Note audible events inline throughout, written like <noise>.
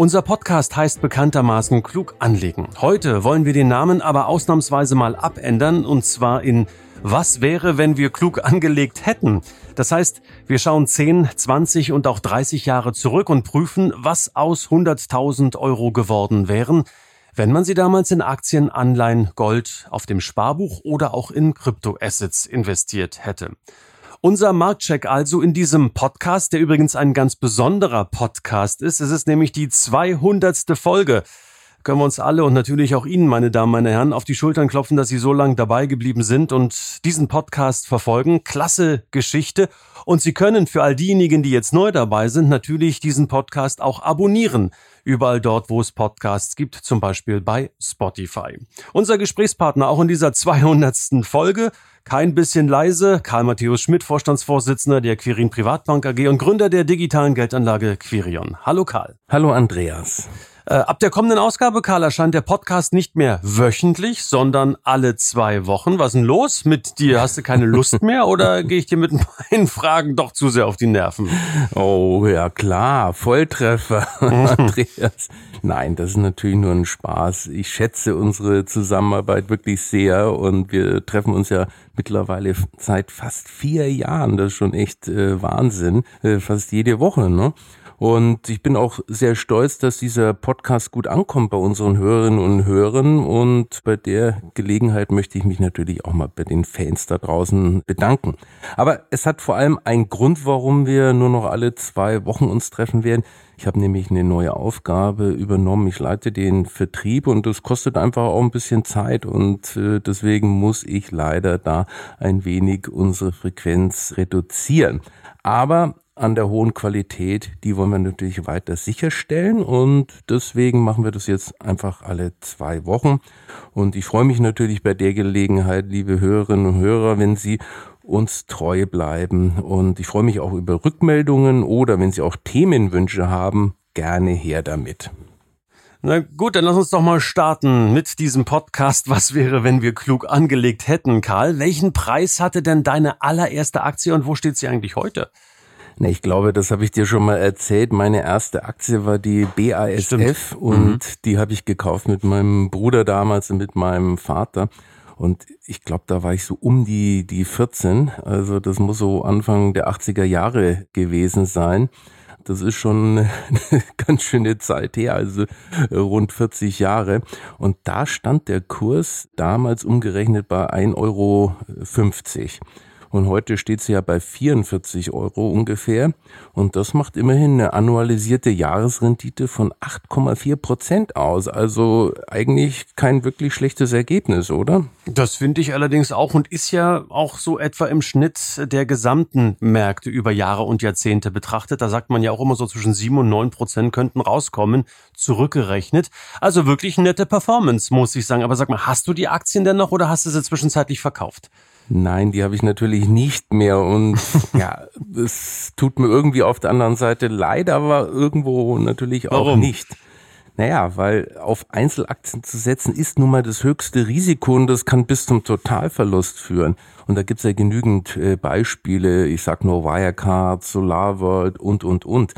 Unser Podcast heißt bekanntermaßen Klug anlegen. Heute wollen wir den Namen aber ausnahmsweise mal abändern und zwar in Was wäre, wenn wir klug angelegt hätten? Das heißt, wir schauen 10, 20 und auch 30 Jahre zurück und prüfen, was aus 100.000 Euro geworden wären, wenn man sie damals in Aktien, Anleihen, Gold, auf dem Sparbuch oder auch in Kryptoassets investiert hätte. Unser Marktcheck also in diesem Podcast, der übrigens ein ganz besonderer Podcast ist. Es ist nämlich die 200. Folge. Können wir uns alle und natürlich auch Ihnen, meine Damen, meine Herren, auf die Schultern klopfen, dass Sie so lange dabei geblieben sind und diesen Podcast verfolgen. Klasse Geschichte. Und Sie können für all diejenigen, die jetzt neu dabei sind, natürlich diesen Podcast auch abonnieren. Überall dort, wo es Podcasts gibt, zum Beispiel bei Spotify. Unser Gesprächspartner auch in dieser 200. Folge kein bisschen leise. Karl Matthäus Schmidt, Vorstandsvorsitzender der Quirin Privatbank AG und Gründer der digitalen Geldanlage Quirion. Hallo Karl. Hallo Andreas. Äh, ab der kommenden Ausgabe, Karl, erscheint der Podcast nicht mehr wöchentlich, sondern alle zwei Wochen. Was ist denn los mit dir? Hast du keine Lust <laughs> mehr oder gehe ich dir mit meinen Fragen doch zu sehr auf die Nerven? Oh ja, klar, Volltreffer, <laughs> Andreas. Nein, das ist natürlich nur ein Spaß. Ich schätze unsere Zusammenarbeit wirklich sehr und wir treffen uns ja mittlerweile seit fast vier Jahren. Das ist schon echt äh, Wahnsinn. Äh, fast jede Woche, ne? Und ich bin auch sehr stolz, dass dieser Podcast gut ankommt bei unseren Hörerinnen und Hörern. Und bei der Gelegenheit möchte ich mich natürlich auch mal bei den Fans da draußen bedanken. Aber es hat vor allem einen Grund, warum wir nur noch alle zwei Wochen uns treffen werden. Ich habe nämlich eine neue Aufgabe übernommen. Ich leite den Vertrieb und das kostet einfach auch ein bisschen Zeit und äh, deswegen muss ich leider da ein wenig unsere Frequenz reduzieren. Aber an der hohen Qualität, die wollen wir natürlich weiter sicherstellen und deswegen machen wir das jetzt einfach alle zwei Wochen. Und ich freue mich natürlich bei der Gelegenheit, liebe Hörerinnen und Hörer, wenn Sie uns treu bleiben. Und ich freue mich auch über Rückmeldungen oder wenn Sie auch Themenwünsche haben, gerne her damit. Na gut, dann lass uns doch mal starten mit diesem Podcast. Was wäre, wenn wir klug angelegt hätten, Karl? Welchen Preis hatte denn deine allererste Aktie und wo steht sie eigentlich heute? Na, ich glaube, das habe ich dir schon mal erzählt. Meine erste Aktie war die BASF Stimmt. und mhm. die habe ich gekauft mit meinem Bruder damals und mit meinem Vater. Und ich glaube, da war ich so um die, die 14. Also das muss so Anfang der 80er Jahre gewesen sein. Das ist schon eine <laughs> ganz schöne Zeit her, also rund 40 Jahre. Und da stand der Kurs damals umgerechnet bei 1,50 Euro. Und heute steht sie ja bei 44 Euro ungefähr. Und das macht immerhin eine annualisierte Jahresrendite von 8,4 Prozent aus. Also eigentlich kein wirklich schlechtes Ergebnis, oder? Das finde ich allerdings auch und ist ja auch so etwa im Schnitt der gesamten Märkte über Jahre und Jahrzehnte betrachtet. Da sagt man ja auch immer so zwischen 7 und 9 Prozent könnten rauskommen, zurückgerechnet. Also wirklich nette Performance, muss ich sagen. Aber sag mal, hast du die Aktien denn noch oder hast du sie zwischenzeitlich verkauft? Nein, die habe ich natürlich nicht mehr und <laughs> ja, es tut mir irgendwie auf der anderen Seite leid, aber irgendwo natürlich auch Warum? nicht. Naja, weil auf Einzelaktien zu setzen ist nun mal das höchste Risiko und das kann bis zum Totalverlust führen. Und da gibt's ja genügend äh, Beispiele, ich sag nur Wirecard, SolarWorld und, und, und.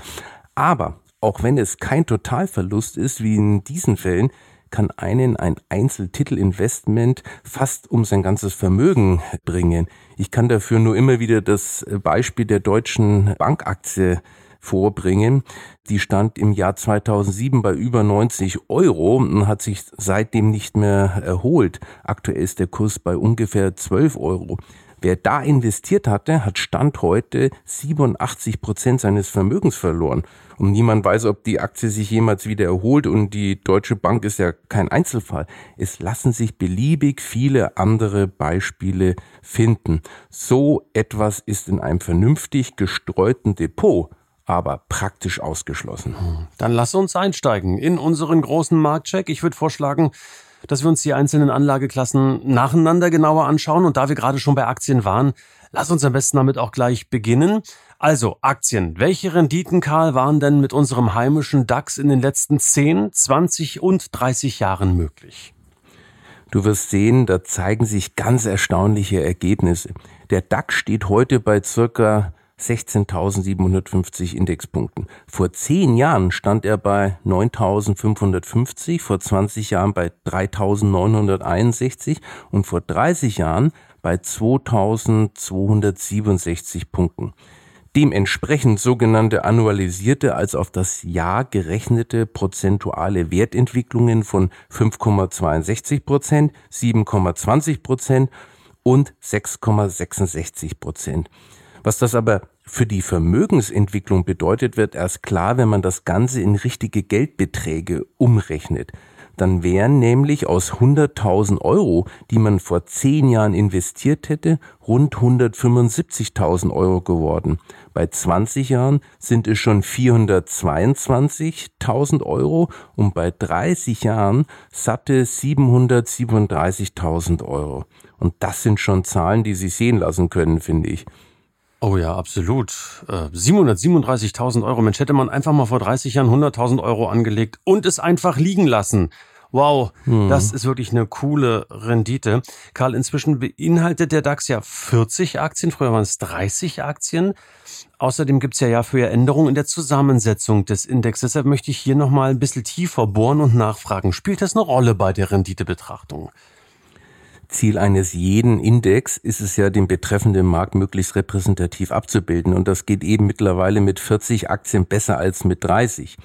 Aber auch wenn es kein Totalverlust ist, wie in diesen Fällen, kann einen ein Einzeltitelinvestment fast um sein ganzes Vermögen bringen. Ich kann dafür nur immer wieder das Beispiel der deutschen Bankaktie vorbringen. Die stand im Jahr 2007 bei über 90 Euro und hat sich seitdem nicht mehr erholt. Aktuell ist der Kurs bei ungefähr 12 Euro. Wer da investiert hatte, hat Stand heute 87 Prozent seines Vermögens verloren. Und niemand weiß, ob die Aktie sich jemals wieder erholt. Und die Deutsche Bank ist ja kein Einzelfall. Es lassen sich beliebig viele andere Beispiele finden. So etwas ist in einem vernünftig gestreuten Depot aber praktisch ausgeschlossen. Dann lass uns einsteigen in unseren großen Marktcheck. Ich würde vorschlagen, dass wir uns die einzelnen Anlageklassen nacheinander genauer anschauen. Und da wir gerade schon bei Aktien waren, lass uns am besten damit auch gleich beginnen. Also Aktien. Welche Renditen, Karl, waren denn mit unserem heimischen DAX in den letzten 10, 20 und 30 Jahren möglich? Du wirst sehen, da zeigen sich ganz erstaunliche Ergebnisse. Der DAX steht heute bei circa 16.750 Indexpunkten. Vor zehn Jahren stand er bei 9.550, vor 20 Jahren bei 3.961 und vor 30 Jahren bei 2.267 Punkten. Dementsprechend sogenannte annualisierte als auf das Jahr gerechnete prozentuale Wertentwicklungen von 5,62 Prozent, 7,20 Prozent und 6,66 Prozent. Was das aber für die Vermögensentwicklung bedeutet, wird erst klar, wenn man das Ganze in richtige Geldbeträge umrechnet. Dann wären nämlich aus 100.000 Euro, die man vor zehn Jahren investiert hätte, rund 175.000 Euro geworden. Bei 20 Jahren sind es schon 422.000 Euro und bei 30 Jahren satte 737.000 Euro. Und das sind schon Zahlen, die sich sehen lassen können, finde ich. Oh ja, absolut. 737.000 äh, Euro. Mensch, hätte man einfach mal vor 30 Jahren 100.000 Euro angelegt und es einfach liegen lassen. Wow, hm. das ist wirklich eine coole Rendite. Karl, inzwischen beinhaltet der DAX ja 40 Aktien, früher waren es 30 Aktien. Außerdem gibt's ja Jahr für Jahr Änderungen in der Zusammensetzung des Index. Deshalb möchte ich hier nochmal ein bisschen tiefer bohren und nachfragen. Spielt das eine Rolle bei der Renditebetrachtung? Ziel eines jeden Index ist es ja, den betreffenden Markt möglichst repräsentativ abzubilden. Und das geht eben mittlerweile mit 40 Aktien besser als mit 30.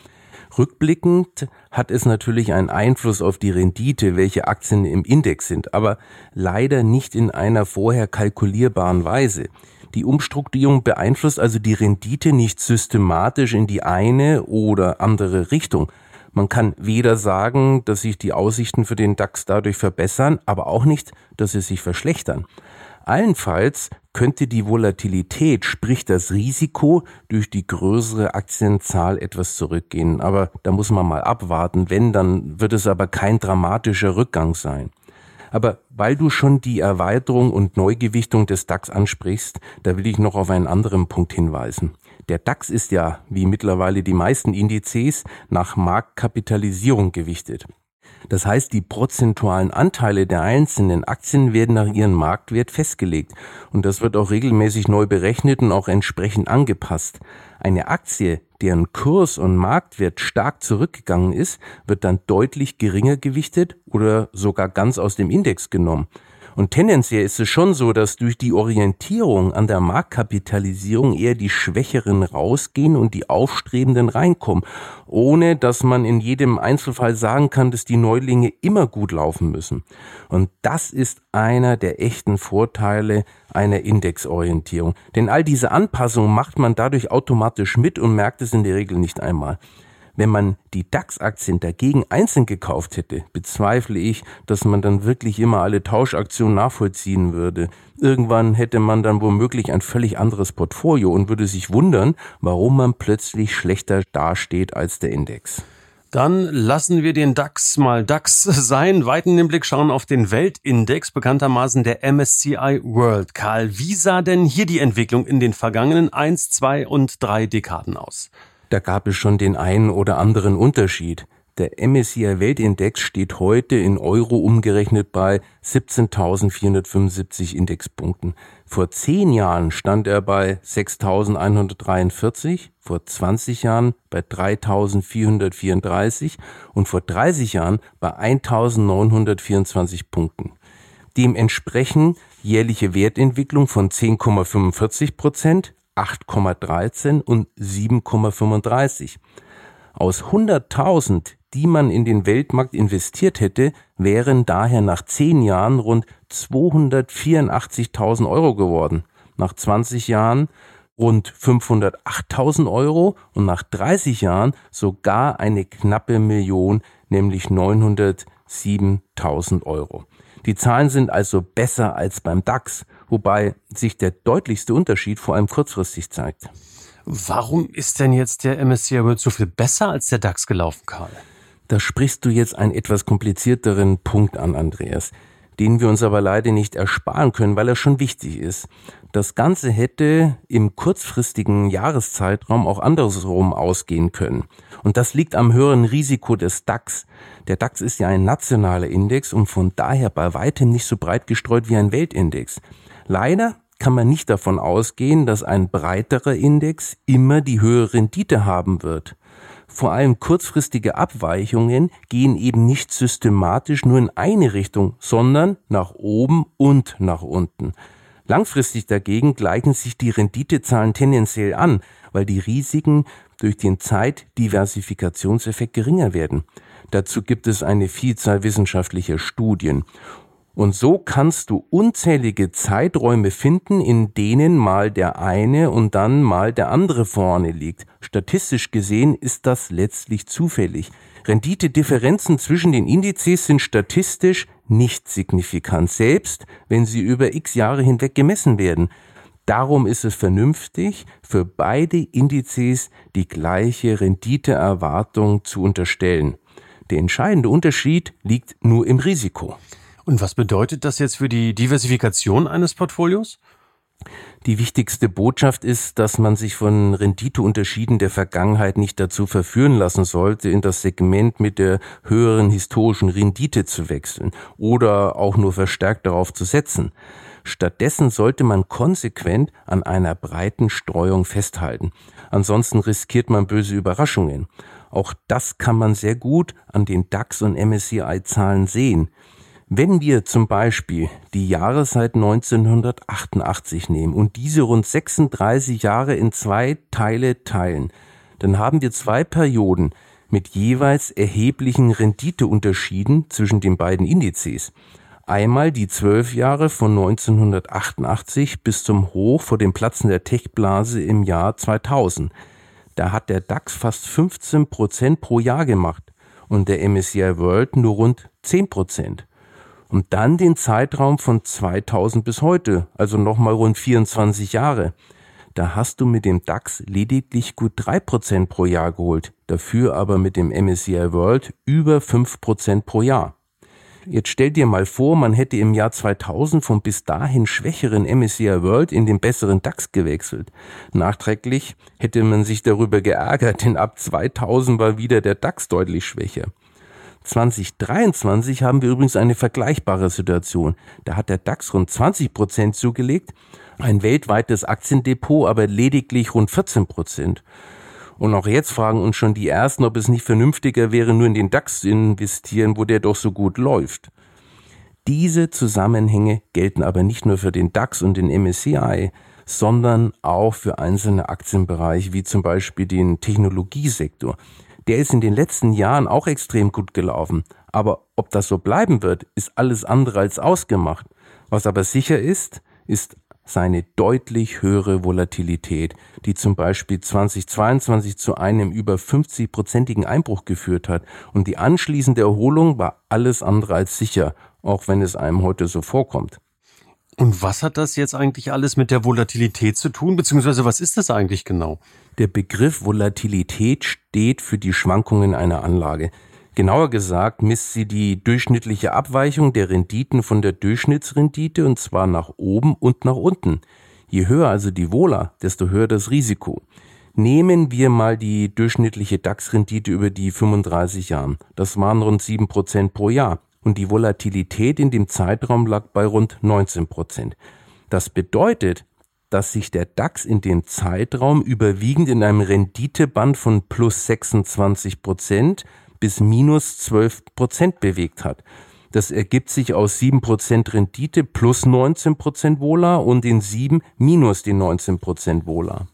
Rückblickend hat es natürlich einen Einfluss auf die Rendite, welche Aktien im Index sind, aber leider nicht in einer vorher kalkulierbaren Weise. Die Umstrukturierung beeinflusst also die Rendite nicht systematisch in die eine oder andere Richtung, man kann weder sagen, dass sich die Aussichten für den DAX dadurch verbessern, aber auch nicht, dass sie sich verschlechtern. Allenfalls könnte die Volatilität, sprich das Risiko, durch die größere Aktienzahl etwas zurückgehen. Aber da muss man mal abwarten. Wenn, dann wird es aber kein dramatischer Rückgang sein. Aber weil du schon die Erweiterung und Neugewichtung des DAX ansprichst, da will ich noch auf einen anderen Punkt hinweisen. Der DAX ist ja, wie mittlerweile die meisten Indizes, nach Marktkapitalisierung gewichtet. Das heißt, die prozentualen Anteile der einzelnen Aktien werden nach ihrem Marktwert festgelegt und das wird auch regelmäßig neu berechnet und auch entsprechend angepasst. Eine Aktie, deren Kurs und Marktwert stark zurückgegangen ist, wird dann deutlich geringer gewichtet oder sogar ganz aus dem Index genommen. Und tendenziell ist es schon so, dass durch die Orientierung an der Marktkapitalisierung eher die Schwächeren rausgehen und die Aufstrebenden reinkommen, ohne dass man in jedem Einzelfall sagen kann, dass die Neulinge immer gut laufen müssen. Und das ist einer der echten Vorteile einer Indexorientierung. Denn all diese Anpassungen macht man dadurch automatisch mit und merkt es in der Regel nicht einmal. Wenn man die DAX-Aktien dagegen einzeln gekauft hätte, bezweifle ich, dass man dann wirklich immer alle Tauschaktionen nachvollziehen würde. Irgendwann hätte man dann womöglich ein völlig anderes Portfolio und würde sich wundern, warum man plötzlich schlechter dasteht als der Index. Dann lassen wir den DAX mal DAX <laughs> sein, weiten den Blick schauen auf den Weltindex, bekanntermaßen der MSCI World. Karl, wie sah denn hier die Entwicklung in den vergangenen eins, zwei und drei Dekaden aus? Da gab es schon den einen oder anderen Unterschied. Der MSCI Weltindex steht heute in Euro umgerechnet bei 17.475 Indexpunkten. Vor zehn Jahren stand er bei 6.143, vor 20 Jahren bei 3.434 und vor 30 Jahren bei 1.924 Punkten. Dementsprechend jährliche Wertentwicklung von 10,45 Prozent, 8,13 und 7,35. Aus 100.000, die man in den Weltmarkt investiert hätte, wären daher nach 10 Jahren rund 284.000 Euro geworden. Nach 20 Jahren rund 508.000 Euro und nach 30 Jahren sogar eine knappe Million, nämlich 907.000 Euro. Die Zahlen sind also besser als beim DAX, wobei sich der deutlichste Unterschied vor allem kurzfristig zeigt. Warum ist denn jetzt der MSCI World so viel besser als der DAX gelaufen, Karl? Da sprichst du jetzt einen etwas komplizierteren Punkt an, Andreas, den wir uns aber leider nicht ersparen können, weil er schon wichtig ist. Das Ganze hätte im kurzfristigen Jahreszeitraum auch andersrum ausgehen können. Und das liegt am höheren Risiko des DAX. Der DAX ist ja ein nationaler Index und von daher bei weitem nicht so breit gestreut wie ein Weltindex. Leider kann man nicht davon ausgehen, dass ein breiterer Index immer die höhere Rendite haben wird. Vor allem kurzfristige Abweichungen gehen eben nicht systematisch nur in eine Richtung, sondern nach oben und nach unten. Langfristig dagegen gleichen sich die Renditezahlen tendenziell an, weil die Risiken durch den Zeitdiversifikationseffekt geringer werden. Dazu gibt es eine Vielzahl wissenschaftlicher Studien. Und so kannst du unzählige Zeiträume finden, in denen mal der eine und dann mal der andere vorne liegt. Statistisch gesehen ist das letztlich zufällig. Renditedifferenzen zwischen den Indizes sind statistisch nicht signifikant, selbst wenn sie über x Jahre hinweg gemessen werden. Darum ist es vernünftig, für beide Indizes die gleiche Renditeerwartung zu unterstellen. Der entscheidende Unterschied liegt nur im Risiko. Und was bedeutet das jetzt für die Diversifikation eines Portfolios? Die wichtigste Botschaft ist, dass man sich von Renditeunterschieden der Vergangenheit nicht dazu verführen lassen sollte, in das Segment mit der höheren historischen Rendite zu wechseln oder auch nur verstärkt darauf zu setzen. Stattdessen sollte man konsequent an einer breiten Streuung festhalten. Ansonsten riskiert man böse Überraschungen. Auch das kann man sehr gut an den DAX und MSCI-Zahlen sehen. Wenn wir zum Beispiel die Jahreszeit 1988 nehmen und diese rund 36 Jahre in zwei Teile teilen, dann haben wir zwei Perioden mit jeweils erheblichen Renditeunterschieden zwischen den beiden Indizes. Einmal die zwölf Jahre von 1988 bis zum Hoch vor dem Platzen der Techblase im Jahr 2000. Da hat der DAX fast 15 Prozent pro Jahr gemacht und der MSCI World nur rund 10 Prozent und dann den Zeitraum von 2000 bis heute, also nochmal rund 24 Jahre. Da hast du mit dem DAX lediglich gut drei Prozent pro Jahr geholt, dafür aber mit dem MSCI World über fünf Prozent pro Jahr. Jetzt stell dir mal vor, man hätte im Jahr 2000 vom bis dahin schwächeren MSCI World in den besseren DAX gewechselt. Nachträglich hätte man sich darüber geärgert, denn ab 2000 war wieder der DAX deutlich schwächer. 2023 haben wir übrigens eine vergleichbare Situation. Da hat der DAX rund 20 Prozent zugelegt, ein weltweites Aktiendepot aber lediglich rund 14 Prozent. Und auch jetzt fragen uns schon die Ersten, ob es nicht vernünftiger wäre, nur in den DAX zu investieren, wo der doch so gut läuft. Diese Zusammenhänge gelten aber nicht nur für den DAX und den MSCI, sondern auch für einzelne Aktienbereiche, wie zum Beispiel den Technologiesektor der ist in den letzten Jahren auch extrem gut gelaufen. Aber ob das so bleiben wird, ist alles andere als ausgemacht. Was aber sicher ist, ist seine deutlich höhere Volatilität, die zum Beispiel 2022 zu einem über 50-prozentigen Einbruch geführt hat. Und die anschließende Erholung war alles andere als sicher, auch wenn es einem heute so vorkommt. Und was hat das jetzt eigentlich alles mit der Volatilität zu tun, beziehungsweise was ist das eigentlich genau? Der Begriff Volatilität steht für die Schwankungen einer Anlage. Genauer gesagt misst sie die durchschnittliche Abweichung der Renditen von der Durchschnittsrendite und zwar nach oben und nach unten. Je höher also die Vola, desto höher das Risiko. Nehmen wir mal die durchschnittliche DAX-Rendite über die 35 Jahren. Das waren rund 7% pro Jahr und die Volatilität in dem Zeitraum lag bei rund 19 Prozent. Das bedeutet, dass sich der DAX in dem Zeitraum überwiegend in einem Renditeband von plus 26 Prozent bis minus 12 Prozent bewegt hat. Das ergibt sich aus 7 Prozent Rendite plus 19 Prozent Vola und den 7 minus den 19 Prozent Vola.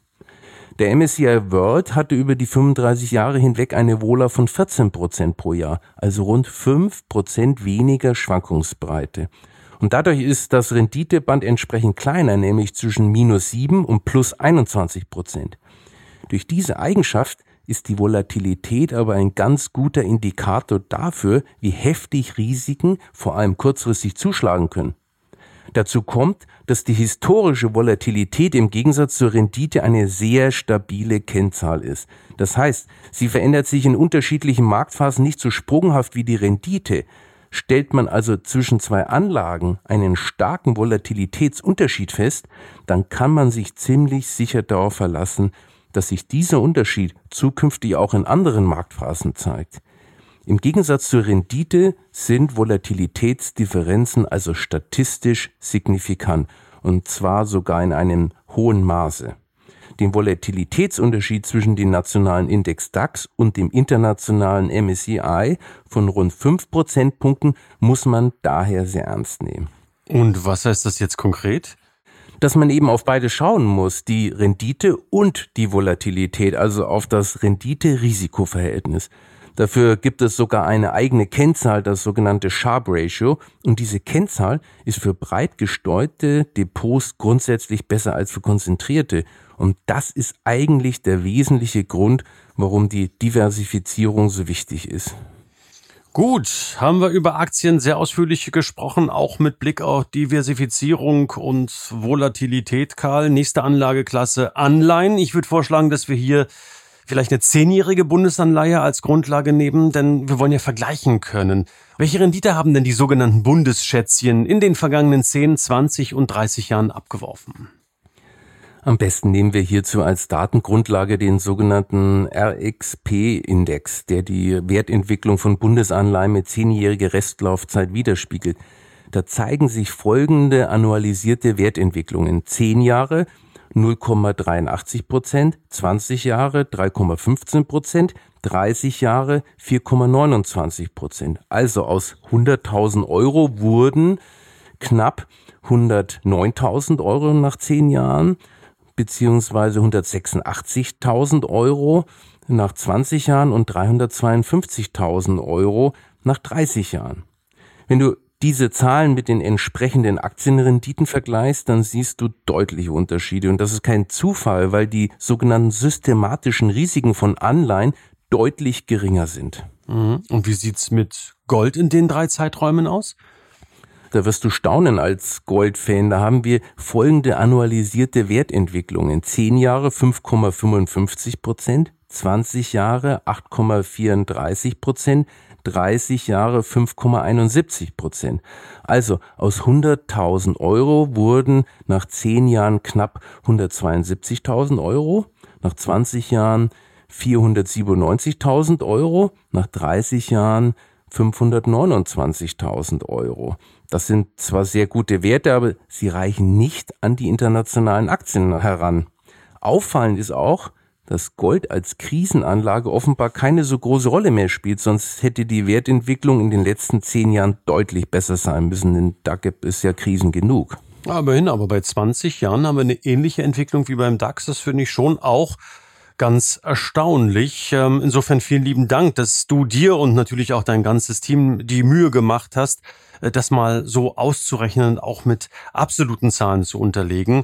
Der MSCI World hatte über die 35 Jahre hinweg eine Wohler von 14 Prozent pro Jahr, also rund 5 Prozent weniger Schwankungsbreite. Und dadurch ist das Renditeband entsprechend kleiner, nämlich zwischen minus 7 und plus 21 Prozent. Durch diese Eigenschaft ist die Volatilität aber ein ganz guter Indikator dafür, wie heftig Risiken vor allem kurzfristig zuschlagen können. Dazu kommt, dass die historische Volatilität im Gegensatz zur Rendite eine sehr stabile Kennzahl ist. Das heißt, sie verändert sich in unterschiedlichen Marktphasen nicht so sprunghaft wie die Rendite. Stellt man also zwischen zwei Anlagen einen starken Volatilitätsunterschied fest, dann kann man sich ziemlich sicher darauf verlassen, dass sich dieser Unterschied zukünftig auch in anderen Marktphasen zeigt. Im Gegensatz zur Rendite sind Volatilitätsdifferenzen also statistisch signifikant und zwar sogar in einem hohen Maße. Den Volatilitätsunterschied zwischen dem nationalen Index DAX und dem internationalen MSCI von rund 5 Prozentpunkten muss man daher sehr ernst nehmen. Und was heißt das jetzt konkret? dass man eben auf beide schauen muss, die Rendite und die Volatilität, also auf das Rendite-Risiko-Verhältnis. Dafür gibt es sogar eine eigene Kennzahl, das sogenannte Sharp Ratio. Und diese Kennzahl ist für breit gestreute Depots grundsätzlich besser als für konzentrierte. Und das ist eigentlich der wesentliche Grund, warum die Diversifizierung so wichtig ist. Gut, haben wir über Aktien sehr ausführlich gesprochen, auch mit Blick auf Diversifizierung und Volatilität, Karl. Nächste Anlageklasse Anleihen. Ich würde vorschlagen, dass wir hier vielleicht eine zehnjährige Bundesanleihe als Grundlage nehmen, denn wir wollen ja vergleichen können. Welche Rendite haben denn die sogenannten Bundesschätzchen in den vergangenen 10, 20 und 30 Jahren abgeworfen? Am besten nehmen wir hierzu als Datengrundlage den sogenannten RXP-Index, der die Wertentwicklung von Bundesanleihen mit zehnjähriger Restlaufzeit widerspiegelt. Da zeigen sich folgende annualisierte Wertentwicklungen. Zehn Jahre 0,83 Prozent, 20 Jahre 3,15 Prozent, 30 Jahre 4,29 Prozent. Also aus 100.000 Euro wurden knapp 109.000 Euro nach zehn Jahren, beziehungsweise 186.000 Euro nach 20 Jahren und 352.000 Euro nach 30 Jahren. Wenn du diese Zahlen mit den entsprechenden Aktienrenditen vergleichst, dann siehst du deutliche Unterschiede. Und das ist kein Zufall, weil die sogenannten systematischen Risiken von Anleihen deutlich geringer sind. Mhm. Und wie sieht's mit Gold in den drei Zeiträumen aus? Da wirst du staunen als Goldfan. Da haben wir folgende annualisierte Wertentwicklungen. Zehn Jahre 5,55 Prozent, 20 Jahre 8,34 Prozent, 30 Jahre 5,71 Prozent. Also aus 100.000 Euro wurden nach 10 Jahren knapp 172.000 Euro, nach 20 Jahren 497.000 Euro, nach 30 Jahren 529.000 Euro. Das sind zwar sehr gute Werte, aber sie reichen nicht an die internationalen Aktien heran. Auffallend ist auch, dass Gold als Krisenanlage offenbar keine so große Rolle mehr spielt, sonst hätte die Wertentwicklung in den letzten zehn Jahren deutlich besser sein müssen, denn da gibt es ja Krisen genug. Aber hin, aber bei 20 Jahren haben wir eine ähnliche Entwicklung wie beim DAX. Das finde ich schon auch ganz erstaunlich. Ähm, insofern vielen lieben Dank, dass du dir und natürlich auch dein ganzes Team die Mühe gemacht hast, äh, das mal so auszurechnen, auch mit absoluten Zahlen zu unterlegen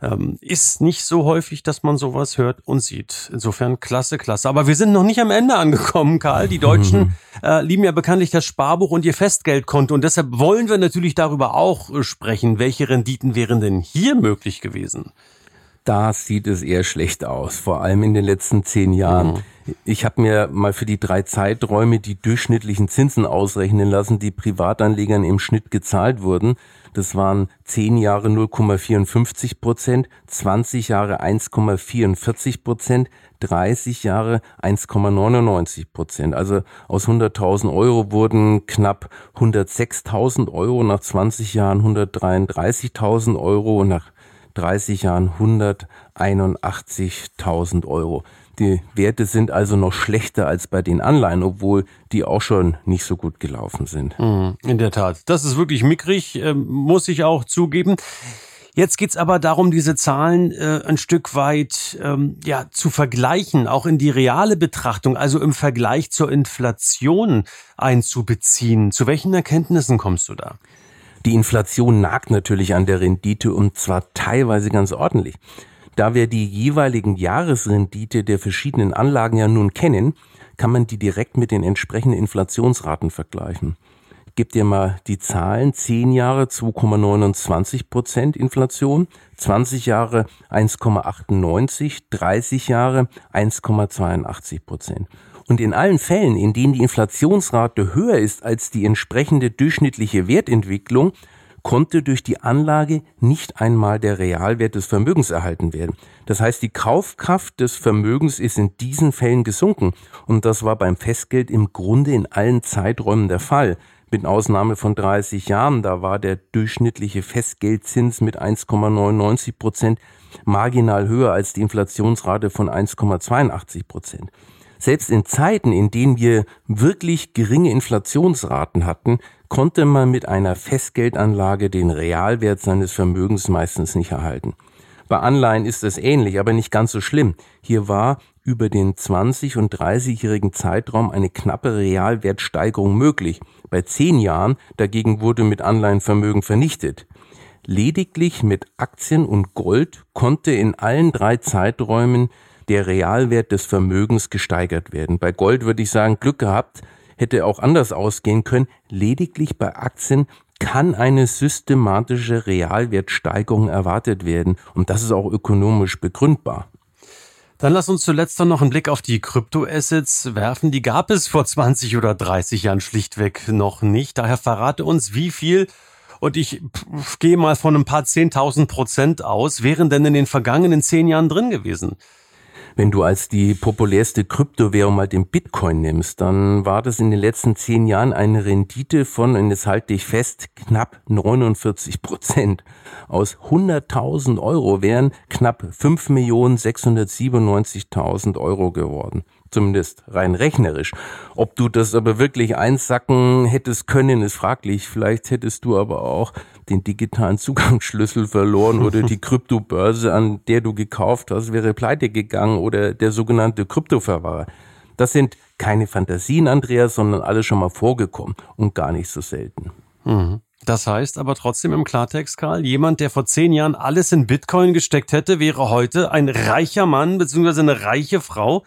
ähm, ist nicht so häufig, dass man sowas hört und sieht. Insofern klasse, klasse. Aber wir sind noch nicht am Ende angekommen, Karl. Die Deutschen <laughs> äh, lieben ja bekanntlich das Sparbuch und ihr Festgeldkonto. Und deshalb wollen wir natürlich darüber auch äh, sprechen. Welche Renditen wären denn hier möglich gewesen? Da sieht es eher schlecht aus, vor allem in den letzten zehn Jahren. Mhm. Ich habe mir mal für die drei Zeiträume die durchschnittlichen Zinsen ausrechnen lassen, die Privatanlegern im Schnitt gezahlt wurden. Das waren 10 Jahre 0,54 Prozent, 20 Jahre 1,44 Prozent, 30 Jahre 1,99 Prozent. Also aus 100.000 Euro wurden knapp 106.000 Euro, nach 20 Jahren 133.000 Euro und nach 30 Jahren 181.000 Euro. Die Werte sind also noch schlechter als bei den Anleihen, obwohl die auch schon nicht so gut gelaufen sind. Mhm, in der Tat. Das ist wirklich mickrig, äh, muss ich auch zugeben. Jetzt geht's aber darum, diese Zahlen äh, ein Stück weit ähm, ja, zu vergleichen, auch in die reale Betrachtung, also im Vergleich zur Inflation einzubeziehen. Zu welchen Erkenntnissen kommst du da? Die Inflation nagt natürlich an der Rendite und zwar teilweise ganz ordentlich. Da wir die jeweiligen Jahresrendite der verschiedenen Anlagen ja nun kennen, kann man die direkt mit den entsprechenden Inflationsraten vergleichen. gebe dir mal die Zahlen. 10 Jahre 2,29 Prozent Inflation, 20 Jahre 1,98, 30 Jahre 1,82 Prozent. Und in allen Fällen, in denen die Inflationsrate höher ist als die entsprechende durchschnittliche Wertentwicklung, konnte durch die Anlage nicht einmal der Realwert des Vermögens erhalten werden. Das heißt, die Kaufkraft des Vermögens ist in diesen Fällen gesunken. Und das war beim Festgeld im Grunde in allen Zeiträumen der Fall. Mit Ausnahme von 30 Jahren, da war der durchschnittliche Festgeldzins mit 1,99 Prozent marginal höher als die Inflationsrate von 1,82 Prozent. Selbst in Zeiten, in denen wir wirklich geringe Inflationsraten hatten, konnte man mit einer Festgeldanlage den Realwert seines Vermögens meistens nicht erhalten. Bei Anleihen ist es ähnlich, aber nicht ganz so schlimm. Hier war über den 20- und 30-jährigen Zeitraum eine knappe Realwertsteigerung möglich. Bei zehn Jahren dagegen wurde mit Anleihenvermögen vernichtet. Lediglich mit Aktien und Gold konnte in allen drei Zeiträumen der Realwert des Vermögens gesteigert werden. Bei Gold würde ich sagen, Glück gehabt, hätte auch anders ausgehen können. Lediglich bei Aktien kann eine systematische Realwertsteigerung erwartet werden. Und das ist auch ökonomisch begründbar. Dann lass uns zuletzt noch einen Blick auf die Kryptoassets werfen. Die gab es vor 20 oder 30 Jahren schlichtweg noch nicht. Daher verrate uns, wie viel und ich gehe mal von ein paar 10.000 Prozent aus, wären denn in den vergangenen zehn Jahren drin gewesen? Wenn du als die populärste Kryptowährung mal den Bitcoin nimmst, dann war das in den letzten zehn Jahren eine Rendite von, und jetzt halte ich fest, knapp 49 Prozent. Aus 100.000 Euro wären knapp 5.697.000 Euro geworden zumindest rein rechnerisch. Ob du das aber wirklich einsacken hättest können, ist fraglich. Vielleicht hättest du aber auch den digitalen <laughs> Zugangsschlüssel verloren oder die <laughs> Kryptobörse, an der du gekauft hast, wäre pleite gegangen oder der sogenannte Kryptoverwahrer. Das sind keine Fantasien, Andreas, sondern alles schon mal vorgekommen und gar nicht so selten. Mhm. Das heißt aber trotzdem im Klartext, Karl, jemand, der vor zehn Jahren alles in Bitcoin gesteckt hätte, wäre heute ein reicher Mann bzw. eine reiche Frau,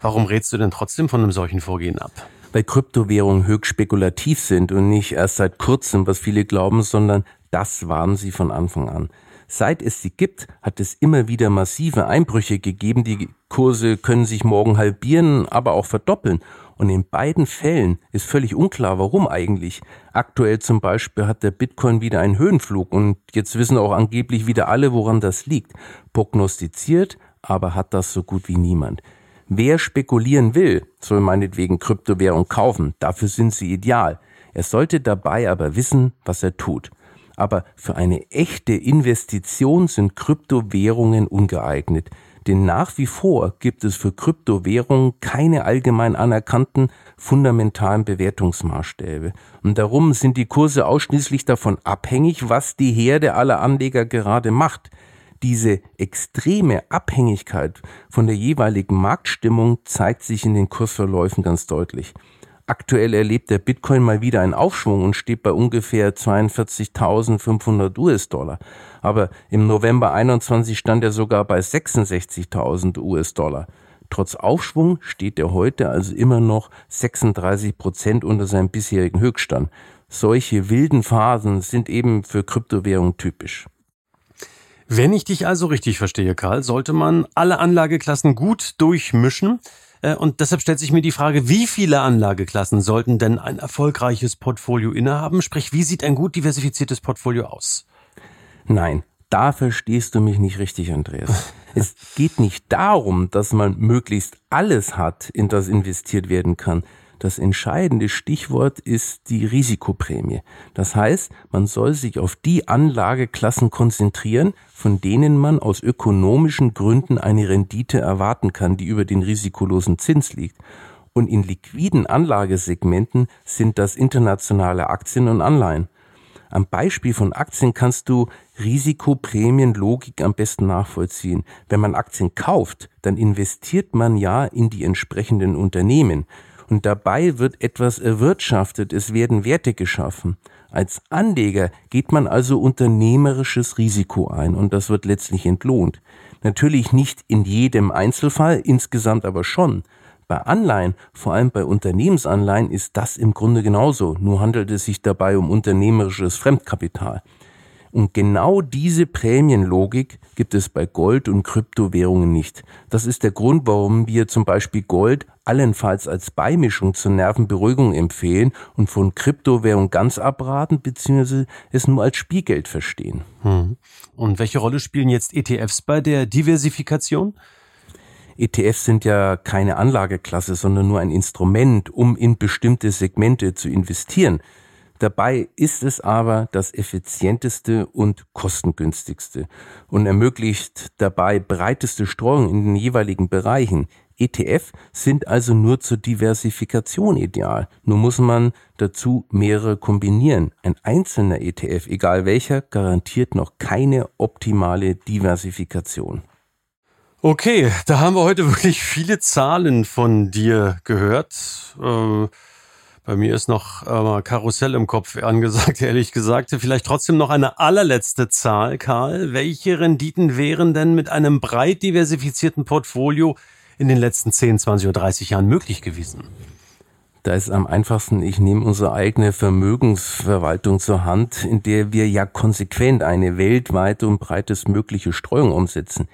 Warum rätst du denn trotzdem von einem solchen Vorgehen ab? Weil Kryptowährungen höchst spekulativ sind und nicht erst seit kurzem, was viele glauben, sondern das waren sie von Anfang an. Seit es sie gibt, hat es immer wieder massive Einbrüche gegeben. Die Kurse können sich morgen halbieren, aber auch verdoppeln. Und in beiden Fällen ist völlig unklar, warum eigentlich. Aktuell zum Beispiel hat der Bitcoin wieder einen Höhenflug und jetzt wissen auch angeblich wieder alle, woran das liegt. Prognostiziert, aber hat das so gut wie niemand. Wer spekulieren will, soll meinetwegen Kryptowährung kaufen, dafür sind sie ideal. Er sollte dabei aber wissen, was er tut. Aber für eine echte Investition sind Kryptowährungen ungeeignet. Denn nach wie vor gibt es für Kryptowährungen keine allgemein anerkannten fundamentalen Bewertungsmaßstäbe. Und darum sind die Kurse ausschließlich davon abhängig, was die Herde aller Anleger gerade macht. Diese extreme Abhängigkeit von der jeweiligen Marktstimmung zeigt sich in den Kursverläufen ganz deutlich. Aktuell erlebt der Bitcoin mal wieder einen Aufschwung und steht bei ungefähr 42.500 US-Dollar. Aber im November 21 stand er sogar bei 66.000 US-Dollar. Trotz Aufschwung steht er heute also immer noch 36 Prozent unter seinem bisherigen Höchststand. Solche wilden Phasen sind eben für Kryptowährungen typisch. Wenn ich dich also richtig verstehe, Karl, sollte man alle Anlageklassen gut durchmischen. Äh, und deshalb stellt sich mir die Frage, wie viele Anlageklassen sollten denn ein erfolgreiches Portfolio innehaben? Sprich, wie sieht ein gut diversifiziertes Portfolio aus? Nein, da verstehst du mich nicht richtig, Andreas. <laughs> es geht nicht darum, dass man möglichst alles hat, in das investiert werden kann. Das entscheidende Stichwort ist die Risikoprämie. Das heißt, man soll sich auf die Anlageklassen konzentrieren, von denen man aus ökonomischen Gründen eine Rendite erwarten kann, die über den risikolosen Zins liegt. Und in liquiden Anlagesegmenten sind das internationale Aktien und Anleihen. Am Beispiel von Aktien kannst du Risikoprämienlogik am besten nachvollziehen. Wenn man Aktien kauft, dann investiert man ja in die entsprechenden Unternehmen. Und dabei wird etwas erwirtschaftet, es werden Werte geschaffen. Als Anleger geht man also unternehmerisches Risiko ein und das wird letztlich entlohnt. Natürlich nicht in jedem Einzelfall, insgesamt aber schon. Bei Anleihen, vor allem bei Unternehmensanleihen, ist das im Grunde genauso. Nur handelt es sich dabei um unternehmerisches Fremdkapital. Und genau diese Prämienlogik gibt es bei Gold und Kryptowährungen nicht. Das ist der Grund, warum wir zum Beispiel Gold allenfalls als Beimischung zur Nervenberuhigung empfehlen und von Kryptowährung ganz abraten bzw. es nur als Spielgeld verstehen. Hm. Und welche Rolle spielen jetzt ETFs bei der Diversifikation? ETFs sind ja keine Anlageklasse, sondern nur ein Instrument, um in bestimmte Segmente zu investieren. Dabei ist es aber das effizienteste und kostengünstigste und ermöglicht dabei breiteste Streuung in den jeweiligen Bereichen. ETF sind also nur zur Diversifikation ideal. Nur muss man dazu mehrere kombinieren. Ein einzelner ETF, egal welcher, garantiert noch keine optimale Diversifikation. Okay, da haben wir heute wirklich viele Zahlen von dir gehört. Äh bei mir ist noch äh, Karussell im Kopf <laughs> angesagt, ehrlich gesagt. Vielleicht trotzdem noch eine allerletzte Zahl, Karl. Welche Renditen wären denn mit einem breit diversifizierten Portfolio in den letzten 10, 20 oder 30 Jahren möglich gewesen? Da ist am einfachsten, ich nehme unsere eigene Vermögensverwaltung zur Hand, in der wir ja konsequent eine weltweite und breitestmögliche Streuung umsetzen.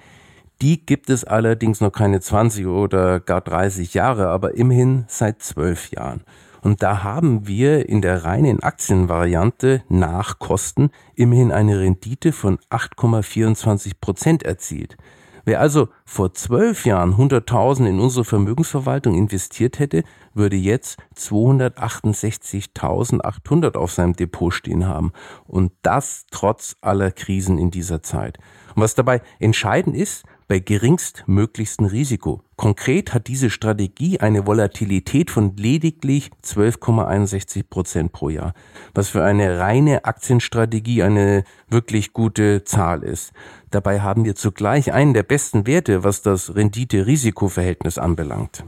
Die gibt es allerdings noch keine 20 oder gar 30 Jahre, aber immerhin seit 12 Jahren. Und da haben wir in der reinen Aktienvariante nach Kosten immerhin eine Rendite von 8,24 Prozent erzielt. Wer also vor zwölf Jahren 100.000 in unsere Vermögensverwaltung investiert hätte, würde jetzt 268.800 auf seinem Depot stehen haben. Und das trotz aller Krisen in dieser Zeit. Und was dabei entscheidend ist, bei geringstmöglichstem Risiko. Konkret hat diese Strategie eine Volatilität von lediglich 12,61 Prozent pro Jahr, was für eine reine Aktienstrategie eine wirklich gute Zahl ist. Dabei haben wir zugleich einen der besten Werte, was das Rendite-Risiko-Verhältnis anbelangt.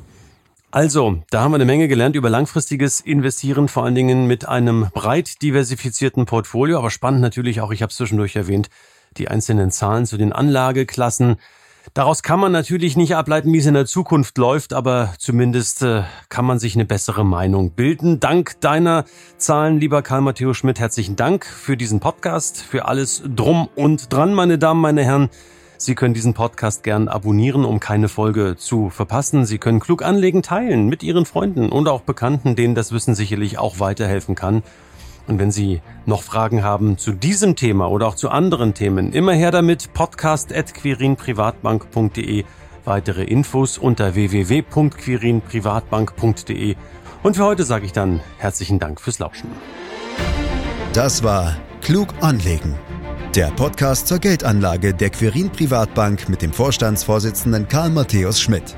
Also, da haben wir eine Menge gelernt über langfristiges Investieren, vor allen Dingen mit einem breit diversifizierten Portfolio, aber spannend natürlich auch, ich habe es zwischendurch erwähnt, die einzelnen Zahlen zu den Anlageklassen. Daraus kann man natürlich nicht ableiten, wie es in der Zukunft läuft, aber zumindest äh, kann man sich eine bessere Meinung bilden. Dank deiner Zahlen, lieber Karl Matthäus Schmidt, herzlichen Dank für diesen Podcast, für alles drum und dran, meine Damen, meine Herren. Sie können diesen Podcast gern abonnieren, um keine Folge zu verpassen. Sie können klug anlegen, teilen mit Ihren Freunden und auch Bekannten, denen das Wissen sicherlich auch weiterhelfen kann. Und wenn Sie noch Fragen haben zu diesem Thema oder auch zu anderen Themen, immer her damit podcast.quirinprivatbank.de. Weitere Infos unter www.quirinprivatbank.de. Und für heute sage ich dann herzlichen Dank fürs Lauschen. Das war Klug anlegen. Der Podcast zur Geldanlage der Quirin Privatbank mit dem Vorstandsvorsitzenden Karl Matthäus Schmidt.